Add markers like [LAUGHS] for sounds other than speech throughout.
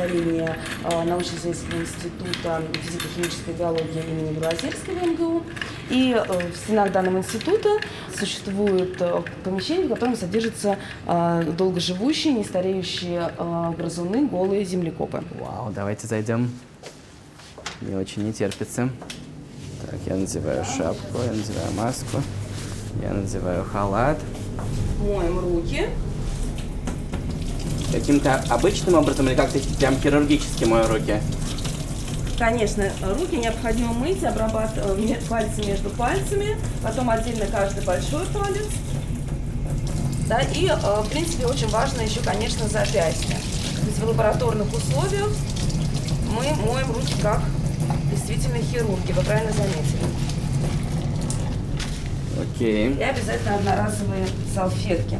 старения а, научно-исследовательского института физико-химической биологии имени Белозерской в МГУ. И э, в стенах данного института существует э, помещение, в котором содержатся долгоживущие, нестареющие грызуны, голые землекопы. Вау, давайте зайдем. Мне очень не терпится. Так, я надеваю шапку, я надеваю маску, я надеваю халат. Моем руки. Каким-то обычным образом или как-то прям хирургически мою руки? Конечно, руки необходимо мыть, обрабатывать э, пальцы между пальцами, потом отдельно каждый большой палец. Да, и, э, в принципе, очень важно еще, конечно, запястье. То есть в лабораторных условиях мы моем руки как действительно хирурги, вы правильно заметили. Окей. И обязательно одноразовые салфетки.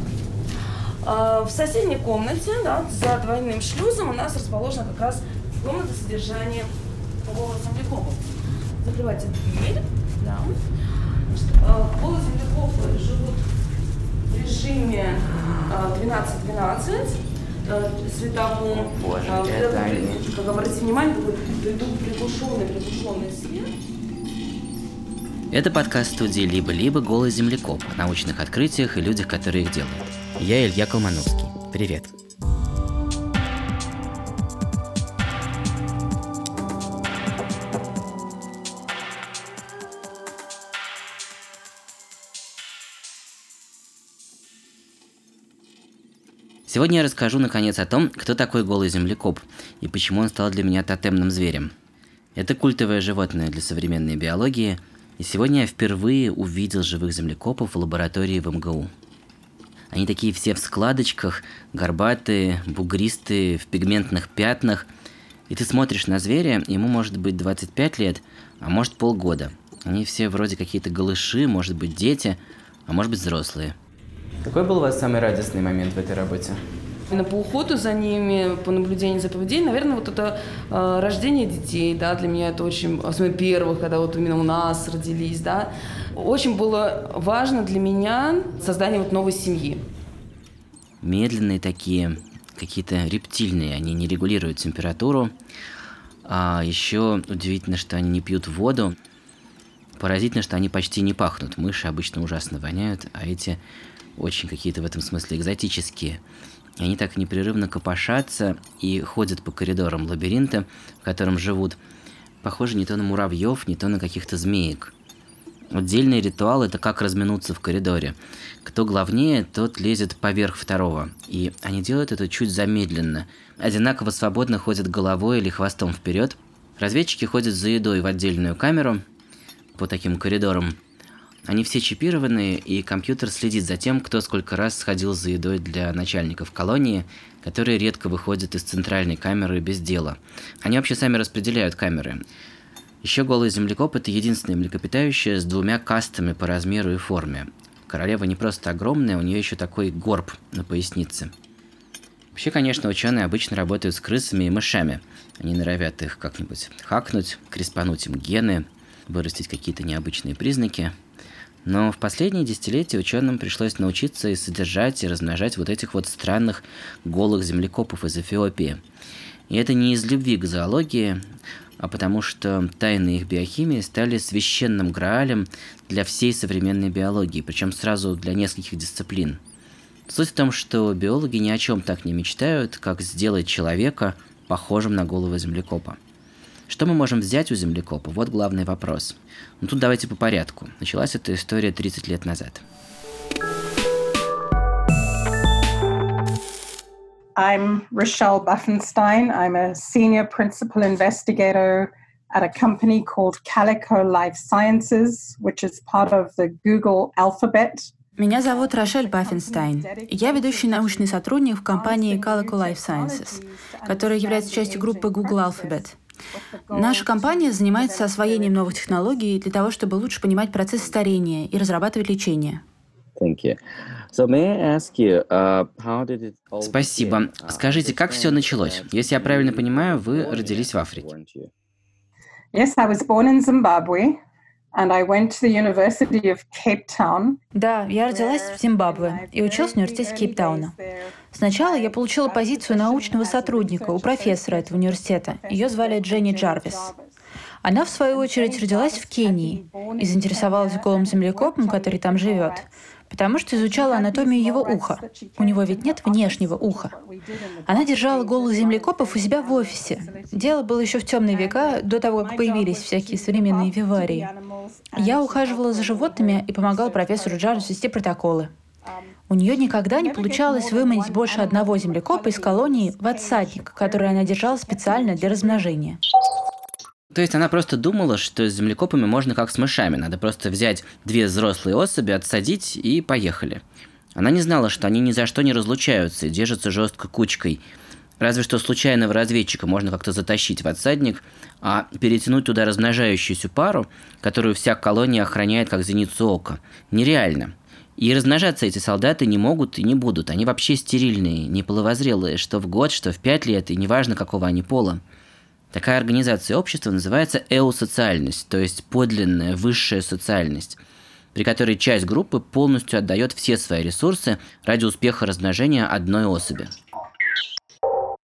А, в соседней комнате, да, за двойным шлюзом у нас расположена как раз комната содержания полового землекопа. Закрывайте дверь. Да. Половые землекопы живут в режиме 12-12 а, световом. Боже, а. Как обратите внимание, такой приглушенный, приглушенный свет. Это подкаст студии «Либо-либо. Голый землекоп» о научных открытиях и людях, которые их делают. Я Илья Колмановский. Привет. Сегодня я расскажу наконец о том, кто такой голый землекоп и почему он стал для меня тотемным зверем. Это культовое животное для современной биологии, и сегодня я впервые увидел живых землекопов в лаборатории в МГУ. Они такие все в складочках, горбатые, бугристые, в пигментных пятнах. И ты смотришь на зверя, ему может быть 25 лет, а может полгода. Они все вроде какие-то голыши, может быть дети, а может быть взрослые. Какой был у вас самый радостный момент в этой работе? Именно по уходу за ними, по наблюдению за поведением, наверное, вот это э, рождение детей, да, для меня это очень, особенно первых, когда вот именно у нас родились, да, очень было важно для меня создание вот новой семьи. Медленные такие, какие-то рептильные, они не регулируют температуру. А еще удивительно, что они не пьют воду. Поразительно, что они почти не пахнут. Мыши обычно ужасно воняют, а эти очень какие-то в этом смысле экзотические. И они так непрерывно копошатся и ходят по коридорам лабиринта, в котором живут. Похоже не то на муравьев, не то на каких-то змеек. Отдельный ритуал – это как разминуться в коридоре. Кто главнее, тот лезет поверх второго. И они делают это чуть замедленно. Одинаково свободно ходят головой или хвостом вперед. Разведчики ходят за едой в отдельную камеру по таким коридорам. Они все чипированные, и компьютер следит за тем, кто сколько раз сходил за едой для начальников колонии, которые редко выходят из центральной камеры без дела. Они вообще сами распределяют камеры. Еще голый землекоп – это единственное млекопитающее с двумя кастами по размеру и форме. Королева не просто огромная, у нее еще такой горб на пояснице. Вообще, конечно, ученые обычно работают с крысами и мышами. Они норовят их как-нибудь хакнуть, креспануть им гены, вырастить какие-то необычные признаки. Но в последние десятилетия ученым пришлось научиться и содержать, и размножать вот этих вот странных голых землекопов из Эфиопии. И это не из любви к зоологии, а потому что тайны их биохимии стали священным граалем для всей современной биологии, причем сразу для нескольких дисциплин. Суть в том, что биологи ни о чем так не мечтают, как сделать человека похожим на голову землекопа. Что мы можем взять у землекопа? Вот главный вопрос. Ну тут давайте по порядку. Началась эта история 30 лет назад. I'm Rochelle Buffenstein. I'm a senior principal investigator at a company called Calico Life Sciences, which is part of the Google Alphabet. Меня зовут Рошель Баффенстайн. Я ведущий научный сотрудник в компании Calico Life Sciences, которая является частью группы Google Alphabet. Наша компания занимается освоением новых технологий для того, чтобы лучше понимать процесс старения и разрабатывать лечение. Thank you. Uh, Спасибо. Скажите, как все началось? Если я правильно понимаю, вы родились в Африке. Yes, I was born in Zimbabwe. And I went to the University of Cape Town. Да, я родилась в Зимбабве и училась в университете Кейптауна. Сначала я получила позицию научного сотрудника у профессора этого университета. Ее звали Дженни Джарвис. Она, в свою очередь, родилась в Кении и заинтересовалась голым землекопом, который там живет, потому что изучала анатомию его уха. У него ведь нет внешнего уха. Она держала голых землекопов у себя в офисе. Дело было еще в темные века, до того, как появились всякие современные виварии. Я ухаживала за животными и помогала профессору Джарвис вести протоколы. У нее никогда не получалось выманить больше одного землекопа из колонии в отсадник, который она держала специально для размножения. То есть она просто думала, что с землекопами можно как с мышами. Надо просто взять две взрослые особи, отсадить и поехали. Она не знала, что они ни за что не разлучаются и держатся жестко кучкой. Разве что случайного разведчика можно как-то затащить в отсадник, а перетянуть туда размножающуюся пару, которую вся колония охраняет как зеницу ока, нереально. И размножаться эти солдаты не могут и не будут. Они вообще стерильные, неполовозрелые, что в год, что в пять лет, и неважно, какого они пола. Такая организация общества называется эусоциальность, то есть подлинная высшая социальность, при которой часть группы полностью отдает все свои ресурсы ради успеха размножения одной особи.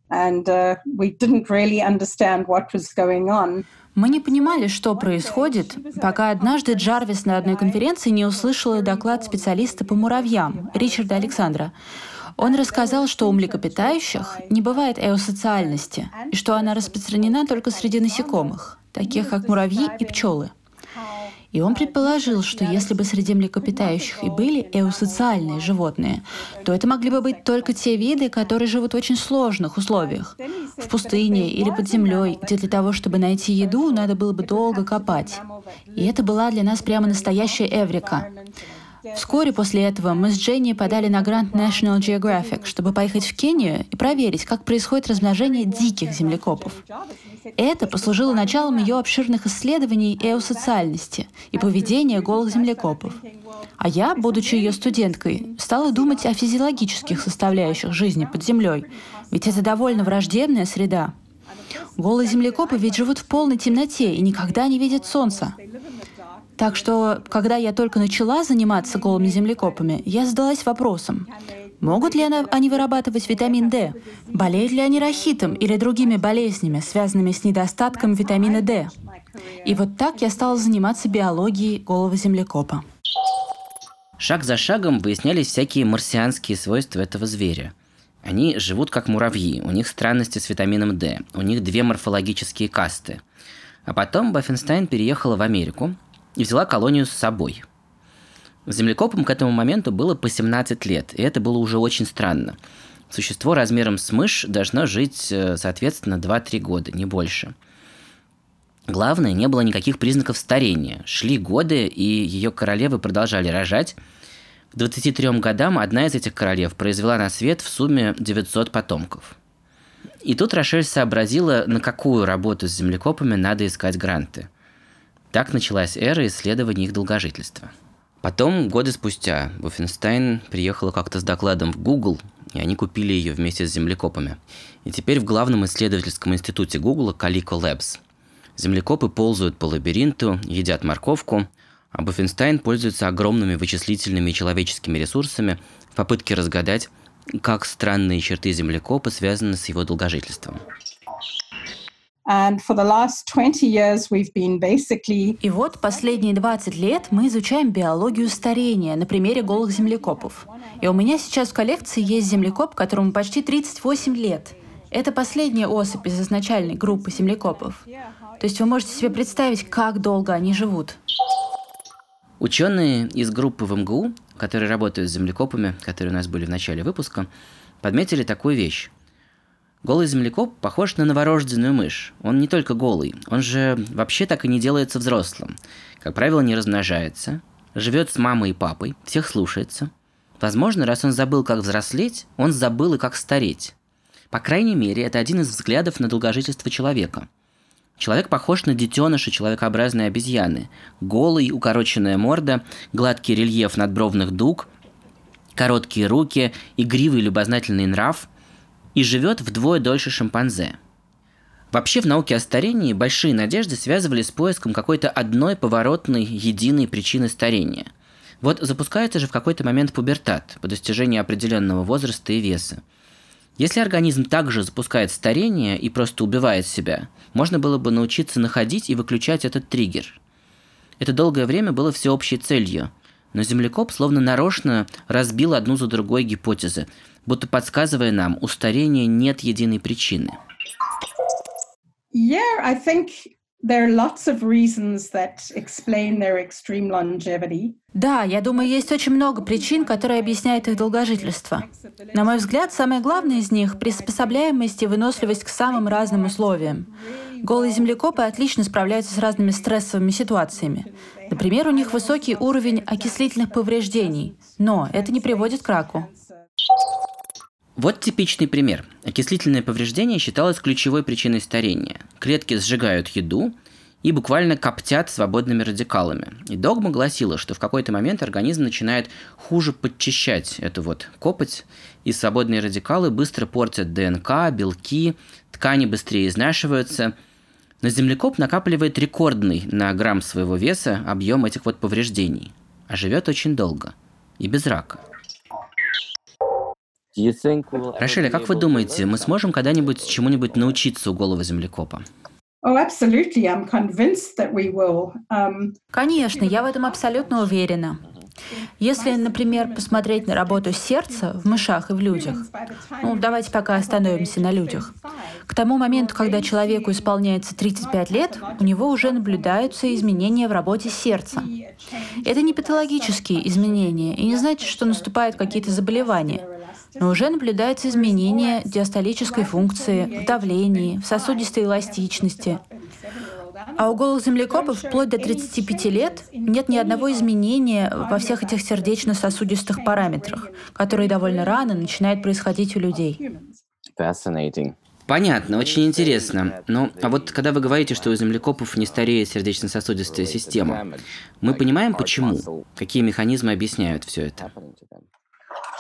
And uh, we didn't really understand what was going on. Мы не понимали, что происходит, пока однажды Джарвис на одной конференции не услышала доклад специалиста по муравьям Ричарда Александра. Он рассказал, что у млекопитающих не бывает эосоциальности, и что она распространена только среди насекомых, таких как муравьи и пчелы. И он предположил, что если бы среди млекопитающих и были эусоциальные животные, то это могли бы быть только те виды, которые живут в очень сложных условиях. В пустыне или под землей, где для того, чтобы найти еду, надо было бы долго копать. И это была для нас прямо настоящая эврика. Вскоре после этого мы с Дженни подали на грант National Geographic, чтобы поехать в Кению и проверить, как происходит размножение диких землекопов. Это послужило началом ее обширных исследований эосоциальности и поведения голых землекопов. А я, будучи ее студенткой, стала думать о физиологических составляющих жизни под землей, ведь это довольно враждебная среда. Голые землекопы ведь живут в полной темноте и никогда не видят солнца. Так что, когда я только начала заниматься голыми землекопами, я задалась вопросом, могут ли они вырабатывать витамин D, болеют ли они рахитом или другими болезнями, связанными с недостатком витамина D. И вот так я стала заниматься биологией голого землекопа. Шаг за шагом выяснялись всякие марсианские свойства этого зверя. Они живут как муравьи, у них странности с витамином D, у них две морфологические касты. А потом Баффенстайн переехала в Америку, и взяла колонию с собой. Землекопам к этому моменту было по 17 лет, и это было уже очень странно. Существо размером с мышь должно жить, э, соответственно, 2-3 года, не больше. Главное, не было никаких признаков старения. Шли годы, и ее королевы продолжали рожать. К 23 годам одна из этих королев произвела на свет в сумме 900 потомков. И тут Рошель сообразила, на какую работу с землекопами надо искать гранты – так началась эра исследований их долгожительства. Потом, годы спустя, Буффенстайн приехала как-то с докладом в Google, и они купили ее вместе с землекопами. И теперь в главном исследовательском институте Google Calico Labs. Землекопы ползают по лабиринту, едят морковку, а Буффенстайн пользуется огромными вычислительными и человеческими ресурсами в попытке разгадать, как странные черты землекопа связаны с его долгожительством. И вот последние 20 лет мы изучаем биологию старения на примере голых землекопов. И у меня сейчас в коллекции есть землекоп, которому почти 38 лет. Это последняя особь из изначальной группы землекопов. То есть вы можете себе представить, как долго они живут. Ученые из группы в МГУ, которые работают с землекопами, которые у нас были в начале выпуска, подметили такую вещь. Голый землекоп похож на новорожденную мышь. Он не только голый, он же вообще так и не делается взрослым. Как правило, не размножается, живет с мамой и папой, всех слушается. Возможно, раз он забыл, как взрослеть, он забыл и как стареть. По крайней мере, это один из взглядов на долгожительство человека. Человек похож на детеныша человекообразной обезьяны. Голый, укороченная морда, гладкий рельеф надбровных дуг, короткие руки, игривый любознательный нрав – и живет вдвое дольше шимпанзе. Вообще в науке о старении большие надежды связывали с поиском какой-то одной поворотной, единой причины старения. Вот запускается же в какой-то момент пубертат по достижении определенного возраста и веса. Если организм также запускает старение и просто убивает себя, можно было бы научиться находить и выключать этот триггер. Это долгое время было всеобщей целью, но землекоп словно нарочно разбил одну за другой гипотезы, будто подсказывая нам, у старения нет единой причины. Yeah, I think there are lots of reasons that explain their extreme longevity. Да, я думаю, есть очень много причин, которые объясняют их долгожительство. На мой взгляд, самое главное из них — приспособляемость и выносливость к самым разным условиям. Голые землекопы отлично справляются с разными стрессовыми ситуациями. Например, у них высокий уровень окислительных повреждений, но это не приводит к раку. Вот типичный пример. Окислительное повреждение считалось ключевой причиной старения. Клетки сжигают еду и буквально коптят свободными радикалами. И догма гласила, что в какой-то момент организм начинает хуже подчищать эту вот копоть, и свободные радикалы быстро портят ДНК, белки, ткани быстрее изнашиваются. Но землекоп накапливает рекордный на грамм своего веса объем этих вот повреждений, а живет очень долго и без рака. Рошель, а как вы думаете, мы сможем когда-нибудь чему-нибудь научиться у голого землекопа? Oh. Um, Конечно, я в этом абсолютно уверена. Если, например, посмотреть на работу сердца в мышах и в людях, ну, давайте пока остановимся на людях. К тому моменту, когда человеку исполняется 35 лет, у него уже наблюдаются изменения в работе сердца. Это не патологические изменения и не значит, что наступают какие-то заболевания но уже наблюдаются изменения диастолической функции, в давлении, в сосудистой эластичности. А у голых землекопов вплоть до 35 лет нет ни одного изменения во всех этих сердечно-сосудистых параметрах, которые довольно рано начинают происходить у людей. Понятно, очень интересно. Но а вот когда вы говорите, что у землекопов не стареет сердечно-сосудистая система, мы понимаем почему? Какие механизмы объясняют все это?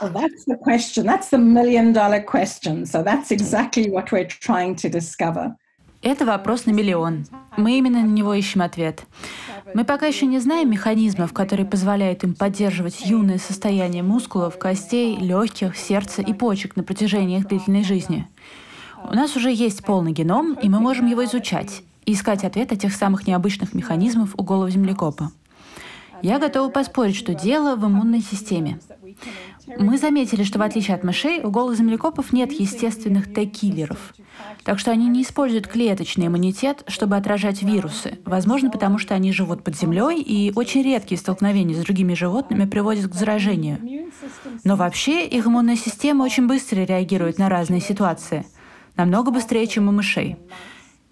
Well, that's the question. That's the million dollar question. So that's exactly what we're trying to discover. Это вопрос на миллион. Мы именно на него ищем ответ. Мы пока еще не знаем механизмов, которые позволяют им поддерживать юное состояние мускулов, костей, легких, сердца и почек на протяжении их длительной жизни. У нас уже есть полный геном, и мы можем его изучать и искать ответ о тех самых необычных механизмов у голого землекопа. Я готова поспорить, что дело в иммунной системе. Мы заметили, что в отличие от мышей, у голых землекопов нет естественных Т-киллеров. Так что они не используют клеточный иммунитет, чтобы отражать вирусы. Возможно, потому что они живут под землей, и очень редкие столкновения с другими животными приводят к заражению. Но вообще их иммунная система очень быстро реагирует на разные ситуации. Намного быстрее, чем у мышей.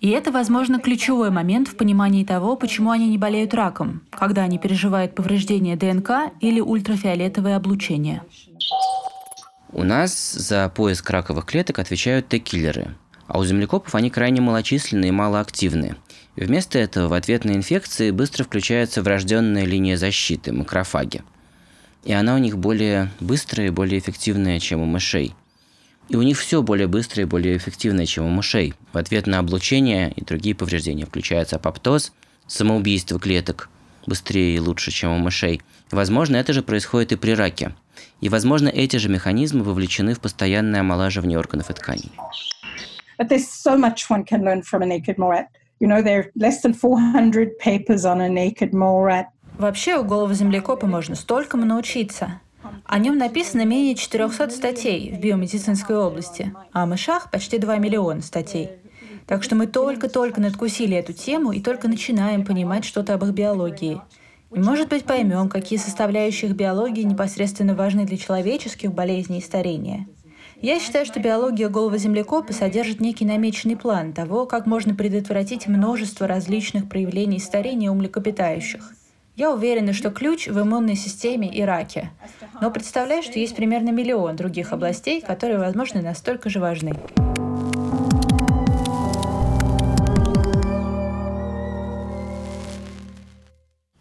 И это, возможно, ключевой момент в понимании того, почему они не болеют раком, когда они переживают повреждение ДНК или ультрафиолетовое облучение. У нас за поиск раковых клеток отвечают Т-киллеры, а у землекопов они крайне малочисленные и малоактивны. И вместо этого в ответ на инфекции быстро включается врожденная линия защиты – макрофаги. И она у них более быстрая и более эффективная, чем у мышей – и у них все более быстрое и более эффективное, чем у мышей. В ответ на облучение и другие повреждения включается апоптоз, самоубийство клеток быстрее и лучше, чем у мышей. возможно, это же происходит и при раке. И, возможно, эти же механизмы вовлечены в постоянное омолаживание органов и тканей. But there's so much one can learn from a naked mole rat. You know, there are less than 400 papers on a naked mole rat. Вообще у голого землекопа можно столькому научиться. О нем написано менее 400 статей в биомедицинской области, а о мышах почти 2 миллиона статей. Так что мы только-только надкусили эту тему и только начинаем понимать что-то об их биологии. И, может быть, поймем, какие составляющие их биологии непосредственно важны для человеческих болезней и старения. Я считаю, что биология голого землекопа содержит некий намеченный план того, как можно предотвратить множество различных проявлений старения у млекопитающих – я уверена, что ключ в иммунной системе и раке. Но представляю, что есть примерно миллион других областей, которые, возможно, настолько же важны.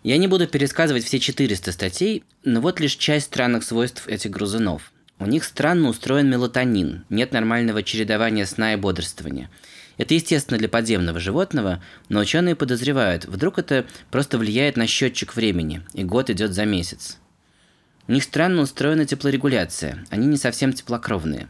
Я не буду пересказывать все 400 статей, но вот лишь часть странных свойств этих грызунов. У них странно устроен мелатонин, нет нормального чередования сна и бодрствования – это естественно для подземного животного, но ученые подозревают, вдруг это просто влияет на счетчик времени, и год идет за месяц. У них странно устроена теплорегуляция, они не совсем теплокровные.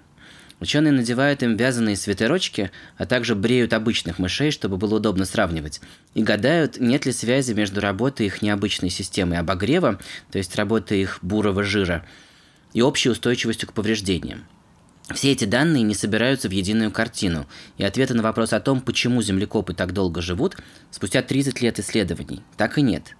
Ученые надевают им вязаные свитерочки, а также бреют обычных мышей, чтобы было удобно сравнивать. И гадают, нет ли связи между работой их необычной системой обогрева, то есть работой их бурого жира, и общей устойчивостью к повреждениям. Все эти данные не собираются в единую картину, и ответа на вопрос о том, почему землекопы так долго живут, спустя 30 лет исследований, так и нет.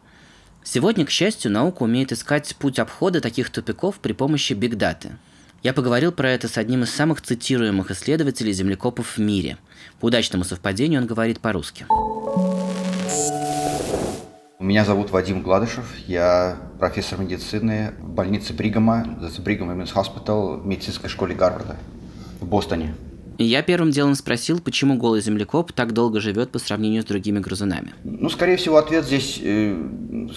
Сегодня, к счастью, наука умеет искать путь обхода таких тупиков при помощи бигдаты – я поговорил про это с одним из самых цитируемых исследователей землекопов в мире. По удачному совпадению он говорит по-русски. Меня зовут Вадим Гладышев, я профессор медицины в больнице Бригама, Бригам Women's Hospital в медицинской школе Гарварда в Бостоне. Я первым делом спросил, почему голый землекоп так долго живет по сравнению с другими грызунами. Ну, скорее всего, ответ здесь э,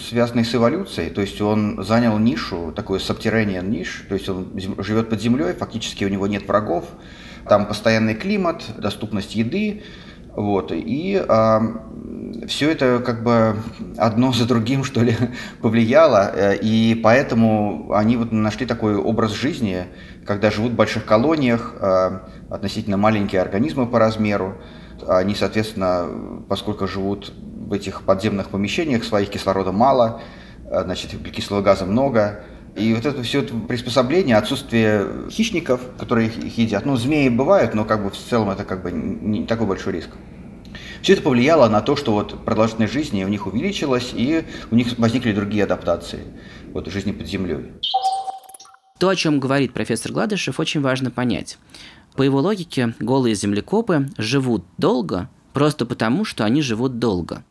связанный с эволюцией. То есть он занял нишу, такой subterranean ниш, то есть он живет под землей, фактически у него нет врагов, там постоянный климат, доступность еды, вот, и а, все это как бы одно за другим, что ли, [LAUGHS] повлияло, э, и поэтому они вот нашли такой образ жизни, когда живут в больших колониях, э, относительно маленькие организмы по размеру, они, соответственно, поскольку живут в этих подземных помещениях, своих кислорода мало, э, значит, кислого газа много, и вот это все это приспособление, отсутствие хищников, которые их едят, ну, змеи бывают, но как бы в целом это как бы не такой большой риск. Все это повлияло на то, что вот продолжительность жизни у них увеличилась, и у них возникли другие адаптации вот, жизни под землей. То, о чем говорит профессор Гладышев, очень важно понять. По его логике, голые землекопы живут долго просто потому, что они живут долго.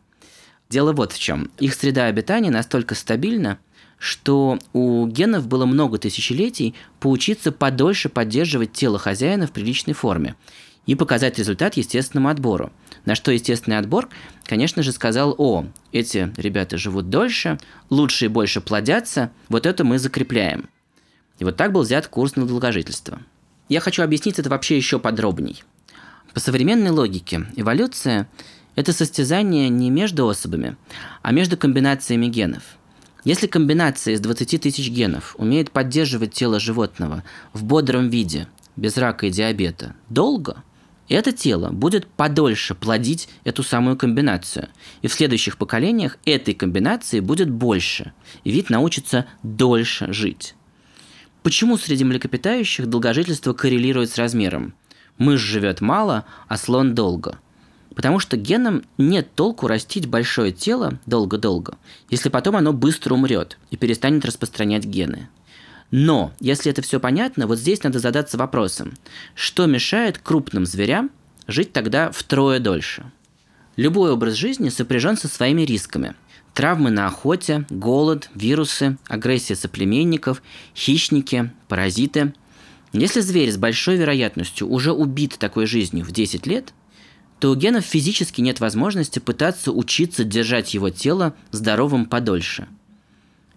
Дело вот в чем. Их среда обитания настолько стабильна, что у генов было много тысячелетий поучиться подольше поддерживать тело хозяина в приличной форме и показать результат естественному отбору. На что естественный отбор, конечно же, сказал, о, эти ребята живут дольше, лучше и больше плодятся, вот это мы закрепляем. И вот так был взят курс на долгожительство. Я хочу объяснить это вообще еще подробней. По современной логике, эволюция – это состязание не между особами, а между комбинациями генов. Если комбинация из 20 тысяч генов умеет поддерживать тело животного в бодром виде, без рака и диабета, долго – это тело будет подольше плодить эту самую комбинацию. И в следующих поколениях этой комбинации будет больше. И вид научится дольше жить. Почему среди млекопитающих долгожительство коррелирует с размером? Мышь живет мало, а слон долго. Потому что генам нет толку растить большое тело долго-долго, если потом оно быстро умрет и перестанет распространять гены. Но, если это все понятно, вот здесь надо задаться вопросом, что мешает крупным зверям жить тогда втрое дольше? Любой образ жизни сопряжен со своими рисками. Травмы на охоте, голод, вирусы, агрессия соплеменников, хищники, паразиты. Если зверь с большой вероятностью уже убит такой жизнью в 10 лет, то у генов физически нет возможности пытаться учиться держать его тело здоровым подольше –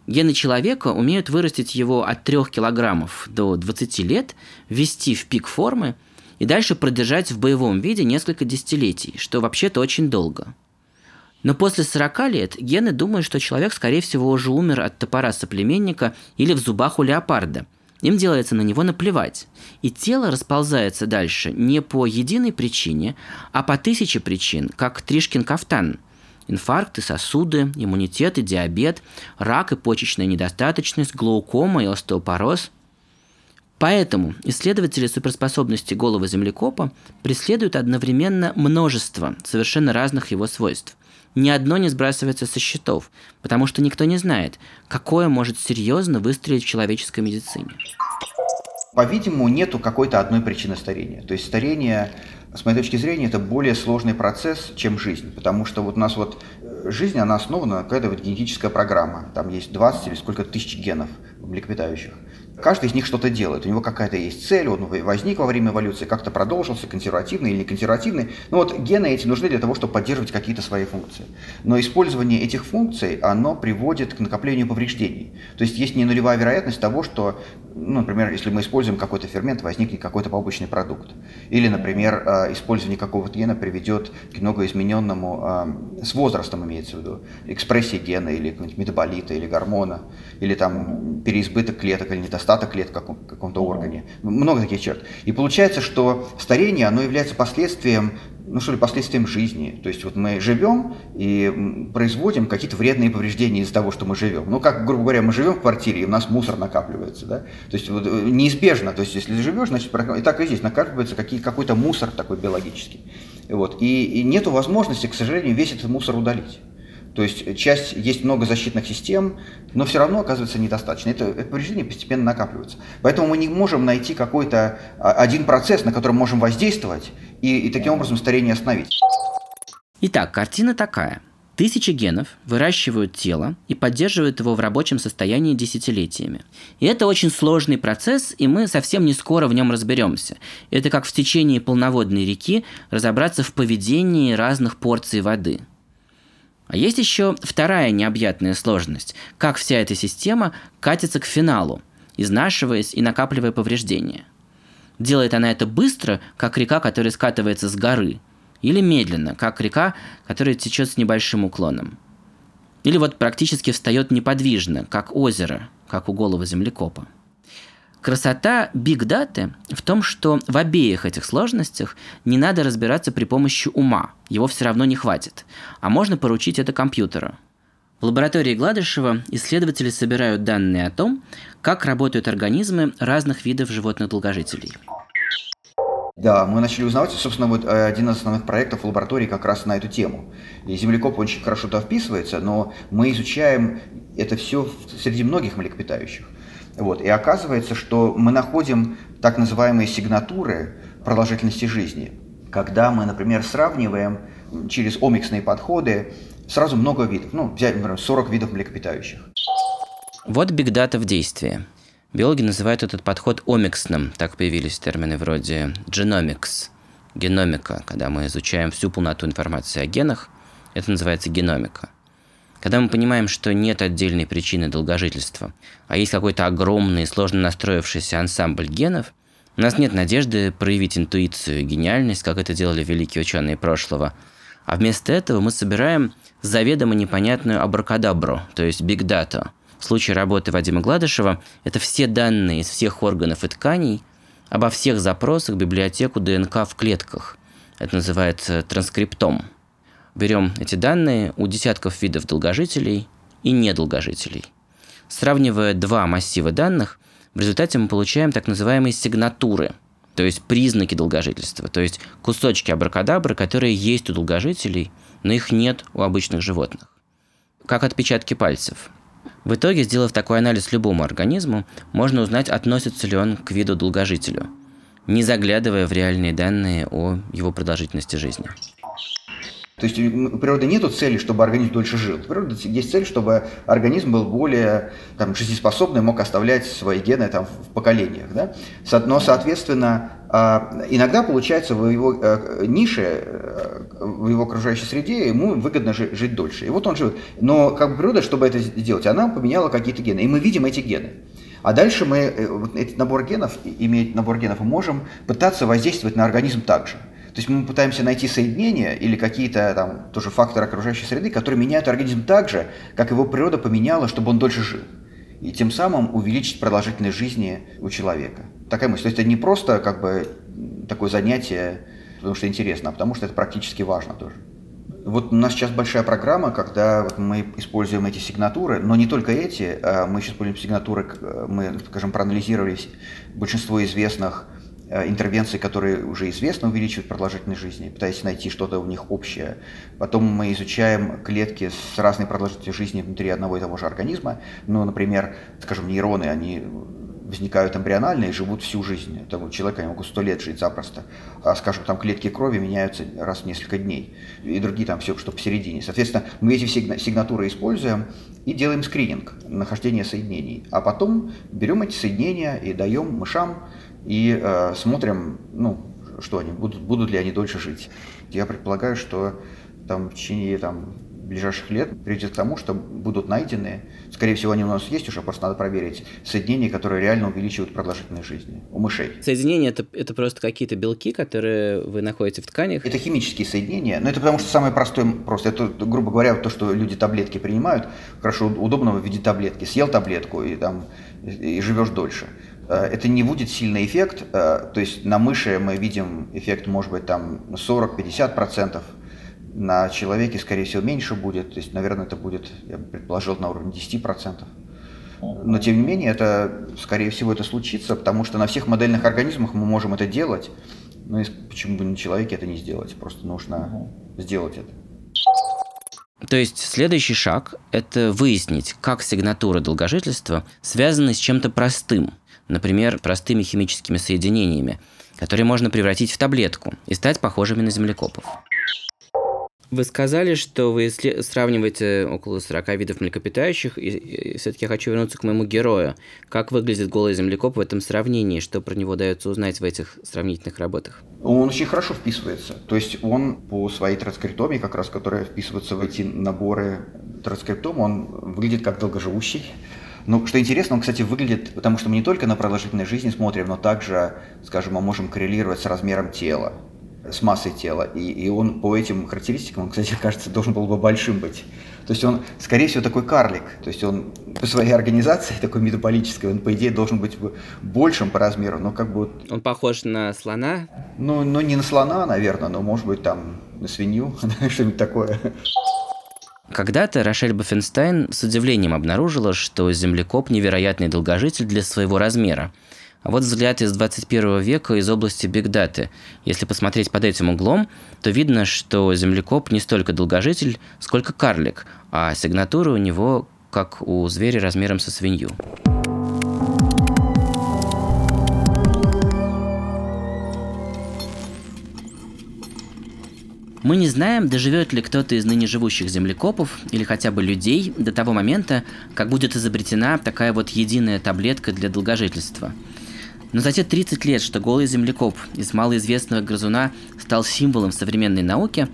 Гены человека умеют вырастить его от 3 килограммов до 20 лет, ввести в пик формы и дальше продержать в боевом виде несколько десятилетий, что вообще-то очень долго. Но после 40 лет гены думают, что человек, скорее всего, уже умер от топора соплеменника или в зубах у леопарда. Им делается на него наплевать. И тело расползается дальше не по единой причине, а по тысяче причин, как Тришкин кафтан – инфаркты, сосуды, иммунитет и диабет, рак и почечная недостаточность, глаукома и остеопороз. Поэтому исследователи суперспособности голого землекопа преследуют одновременно множество совершенно разных его свойств. Ни одно не сбрасывается со счетов, потому что никто не знает, какое может серьезно выстрелить в человеческой медицине. По-видимому, нету какой-то одной причины старения. То есть старение с моей точки зрения, это более сложный процесс, чем жизнь. Потому что вот у нас вот э, жизнь, она основана на какая-то вот генетическая программа. Там есть 20 или сколько тысяч генов млекопитающих. Каждый из них что-то делает. У него какая-то есть цель, он возник во время эволюции, как-то продолжился, консервативный или не консервативный. Ну вот гены эти нужны для того, чтобы поддерживать какие-то свои функции. Но использование этих функций, оно приводит к накоплению повреждений. То есть есть не нулевая вероятность того, что ну, например, если мы используем какой-то фермент, возникнет какой-то побочный продукт. Или, например, э, использование какого-то гена приведет к многоизмененному, э, с возрастом имеется в виду, экспрессии гена или метаболита, или гормона, или там переизбыток клеток, или недостаток клеток в каком-то органе. Много таких черт. И получается, что старение, оно является последствием ну что ли, последствиям жизни. То есть вот мы живем и производим какие-то вредные повреждения из-за того, что мы живем. Ну, как, грубо говоря, мы живем в квартире, и у нас мусор накапливается, да? То есть вот, э, неизбежно, то есть если живешь, значит, и так и здесь накапливается какие, какой-то мусор такой биологический. Вот. И, и нету возможности, к сожалению, весь этот мусор удалить. То есть часть, есть много защитных систем, но все равно оказывается недостаточно. Это, это повреждение постепенно накапливается. Поэтому мы не можем найти какой-то а, один процесс, на который можем воздействовать, и, и таким образом старение остановить. Итак, картина такая. Тысячи генов выращивают тело и поддерживают его в рабочем состоянии десятилетиями. И это очень сложный процесс, и мы совсем не скоро в нем разберемся. Это как в течение полноводной реки разобраться в поведении разных порций воды. А есть еще вторая необъятная сложность, как вся эта система катится к финалу, изнашиваясь и накапливая повреждения – Делает она это быстро, как река, которая скатывается с горы, или медленно, как река, которая течет с небольшим уклоном. Или вот практически встает неподвижно, как озеро, как у голого землекопа. Красота Big Data в том, что в обеих этих сложностях не надо разбираться при помощи ума, его все равно не хватит, а можно поручить это компьютеру. В лаборатории Гладышева исследователи собирают данные о том, как работают организмы разных видов животных-долгожителей. Да, мы начали узнавать, собственно, вот э, один из основных проектов лаборатории как раз на эту тему. И землекоп очень хорошо туда вписывается, но мы изучаем это все среди многих млекопитающих. Вот. И оказывается, что мы находим так называемые сигнатуры продолжительности жизни, когда мы, например, сравниваем через омиксные подходы сразу много видов. Ну, взять, например, 40 видов млекопитающих. Вот бигдата в действии. Биологи называют этот подход омиксным. Так появились термины вроде genomics, геномика. Когда мы изучаем всю полноту информации о генах, это называется геномика. Когда мы понимаем, что нет отдельной причины долгожительства, а есть какой-то огромный, сложно настроившийся ансамбль генов, у нас нет надежды проявить интуицию гениальность, как это делали великие ученые прошлого. А вместо этого мы собираем заведомо непонятную абракадабру, то есть data – в случае работы Вадима Гладышева это все данные из всех органов и тканей обо всех запросах в библиотеку ДНК в клетках. Это называется транскриптом. Берем эти данные у десятков видов долгожителей и недолгожителей. Сравнивая два массива данных, в результате мы получаем так называемые сигнатуры, то есть признаки долгожительства, то есть кусочки абракадабры, которые есть у долгожителей, но их нет у обычных животных. Как отпечатки пальцев. В итоге, сделав такой анализ любому организму, можно узнать, относится ли он к виду долгожителю, не заглядывая в реальные данные о его продолжительности жизни. То есть у природы нет цели, чтобы организм дольше жил. У природы есть цель, чтобы организм был более там, жизнеспособный, мог оставлять свои гены там, в поколениях. Да? Но, соответственно, а, иногда получается в его э, нише, э, в его окружающей среде ему выгодно жить дольше. И вот он живет. Но как бы природа, чтобы это сделать, она поменяла какие-то гены. И мы видим эти гены. А дальше мы, э, этот набор генов, иметь набор генов, мы можем пытаться воздействовать на организм также. То есть мы пытаемся найти соединения или какие-то там тоже факторы окружающей среды, которые меняют организм так же, как его природа поменяла, чтобы он дольше жил. И тем самым увеличить продолжительность жизни у человека. Такая мысль. То есть это не просто как бы такое занятие, потому что интересно, а потому что это практически важно тоже. Вот у нас сейчас большая программа, когда вот мы используем эти сигнатуры, но не только эти, а мы сейчас используем сигнатуры, мы, скажем, проанализировали большинство известных интервенции, которые уже известно, увеличивают продолжительность жизни, пытаясь найти что-то у них общее. Потом мы изучаем клетки с разной продолжительностью жизни внутри одного и того же организма. Ну, например, скажем, нейроны, они возникают эмбрионально и живут всю жизнь. Там, человек они могут сто лет жить запросто. А, скажем, там клетки крови меняются раз в несколько дней. И другие там все, что посередине. Соответственно, мы эти сигнатуры используем и делаем скрининг нахождения соединений. А потом берем эти соединения и даем мышам и э, смотрим, ну, что они будут, будут ли они дольше жить. Я предполагаю, что там в течение там, ближайших лет приведет к тому, что будут найдены, скорее всего, они у нас есть уже, просто надо проверить, соединения, которые реально увеличивают продолжительность жизни у мышей. Соединения это, это просто какие-то белки, которые вы находите в тканях? Это химические соединения, но это потому что самое простое, просто это, грубо говоря, то, что люди таблетки принимают, хорошо, удобно в виде таблетки. Съел таблетку и, там, и живешь дольше. Э, это не будет сильный эффект, э, то есть на мыши мы видим эффект может быть там 40-50%, на человеке, скорее всего, меньше будет, то есть, наверное, это будет, я бы предположил, на уровне 10%. Но, тем не менее, это, скорее всего, это случится, потому что на всех модельных организмах мы можем это делать, но почему бы на человеке это не сделать, просто нужно сделать это. То есть следующий шаг – это выяснить, как сигнатура долгожительства связана с чем-то простым, например, простыми химическими соединениями, которые можно превратить в таблетку и стать похожими на землекопов. Вы сказали, что вы сравниваете около 40 видов млекопитающих, и, и все-таки я хочу вернуться к моему герою. Как выглядит голый землекоп в этом сравнении? Что про него дается узнать в этих сравнительных работах? Он очень хорошо вписывается. То есть он по своей транскриптоме, как раз которая вписывается в эти наборы транскриптома, он выглядит как долгоживущий. Ну, что интересно, он, кстати, выглядит, потому что мы не только на продолжительность жизни смотрим, но также, скажем, мы можем коррелировать с размером тела с массой тела. И, и он по этим характеристикам, он, кстати, [LAUGHS] кажется, должен был бы большим быть. То есть он, скорее всего, такой карлик. То есть он по своей организации [LAUGHS] такой метаболической, он, по идее, должен быть большим по размеру, но как бы... Он похож на слона? Ну, ну не на слона, наверное, но, может быть, там на свинью, [LAUGHS] что-нибудь такое. Когда-то Рошель Баффенстайн с удивлением обнаружила, что землекоп – невероятный долгожитель для своего размера – а вот взгляд из 21 века из области бигдаты. Если посмотреть под этим углом, то видно, что землекоп не столько долгожитель, сколько карлик, а сигнатура у него как у зверя размером со свинью. Мы не знаем, доживет ли кто-то из ныне живущих землекопов или хотя бы людей до того момента, как будет изобретена такая вот единая таблетка для долгожительства – но за те 30 лет, что голый землекоп из малоизвестного грызуна стал символом современной науки,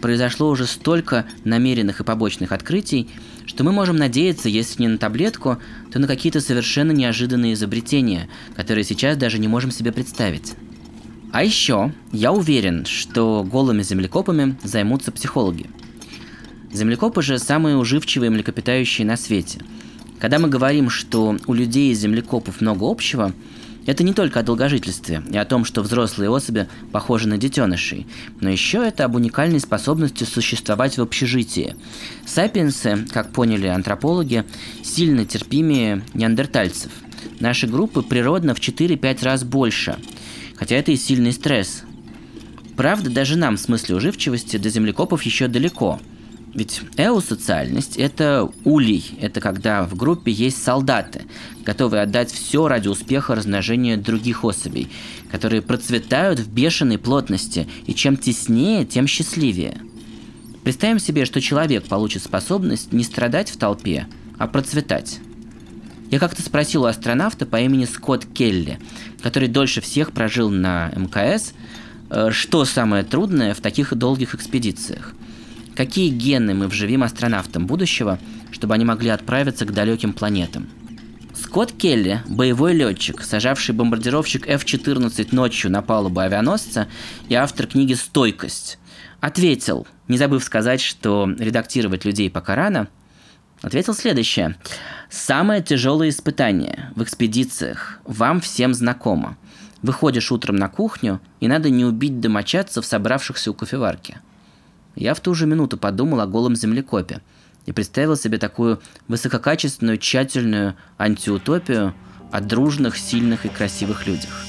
произошло уже столько намеренных и побочных открытий, что мы можем надеяться, если не на таблетку, то на какие-то совершенно неожиданные изобретения, которые сейчас даже не можем себе представить. А еще я уверен, что голыми землекопами займутся психологи. Землекопы же самые уживчивые млекопитающие на свете. Когда мы говорим, что у людей и землекопов много общего – это не только о долгожительстве и о том, что взрослые особи похожи на детенышей, но еще это об уникальной способности существовать в общежитии. Сапиенсы, как поняли антропологи, сильно терпимее неандертальцев. Наши группы природно в 4-5 раз больше, хотя это и сильный стресс. Правда, даже нам в смысле уживчивости до землекопов еще далеко – ведь эосоциальность – это улей, это когда в группе есть солдаты, готовые отдать все ради успеха размножения других особей, которые процветают в бешеной плотности, и чем теснее, тем счастливее. Представим себе, что человек получит способность не страдать в толпе, а процветать. Я как-то спросил у астронавта по имени Скотт Келли, который дольше всех прожил на МКС, э, что самое трудное в таких долгих экспедициях – Какие гены мы вживим астронавтам будущего, чтобы они могли отправиться к далеким планетам? Скотт Келли, боевой летчик, сажавший бомбардировщик F-14 ночью на палубу авианосца и автор книги «Стойкость», ответил, не забыв сказать, что редактировать людей пока рано, ответил следующее. Самое тяжелое испытание в экспедициях вам всем знакомо. Выходишь утром на кухню, и надо не убить домочадцев, собравшихся у кофеварки – я в ту же минуту подумал о голом землекопе и представил себе такую высококачественную, тщательную антиутопию о дружных, сильных и красивых людях.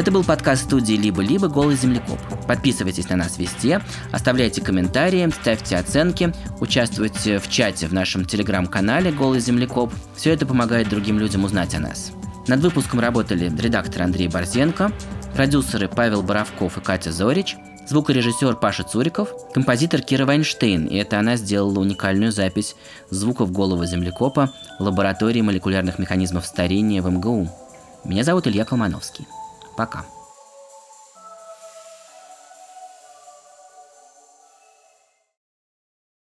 Это был подкаст студии «Либо-либо. Голый землекоп». Подписывайтесь на нас везде, оставляйте комментарии, ставьте оценки, участвуйте в чате в нашем телеграм-канале «Голый землекоп». Все это помогает другим людям узнать о нас. Над выпуском работали редактор Андрей Борзенко, продюсеры Павел Боровков и Катя Зорич, звукорежиссер Паша Цуриков, композитор Кира Вайнштейн, и это она сделала уникальную запись звуков голого землекопа лаборатории молекулярных механизмов старения в МГУ. Меня зовут Илья Колмановский. Пока.